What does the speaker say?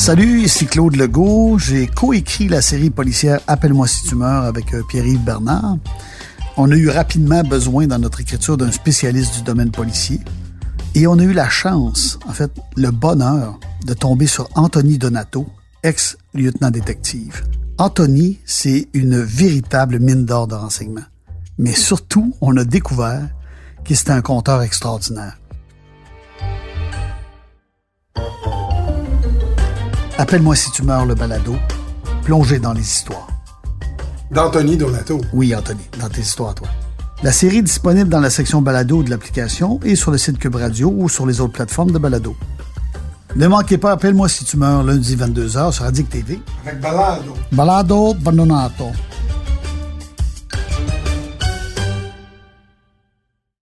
Salut, ici Claude Legault. J'ai coécrit la série policière Appelle-moi si tu meurs avec euh, Pierre-Yves Bernard. On a eu rapidement besoin dans notre écriture d'un spécialiste du domaine policier. Et on a eu la chance, en fait, le bonheur de tomber sur Anthony Donato, ex-lieutenant détective. Anthony, c'est une véritable mine d'or de renseignements. Mais surtout, on a découvert qu'il était un conteur extraordinaire. Appelle-moi si tu meurs le balado, plongé dans les histoires. D'Anthony Donato. Oui, Anthony, dans tes histoires, toi. La série est disponible dans la section balado de l'application et sur le site Cube Radio ou sur les autres plateformes de balado. Ne manquez pas Appelle-moi si tu meurs lundi 22h sur Addict TV. Avec Balado. Balado Bandonato.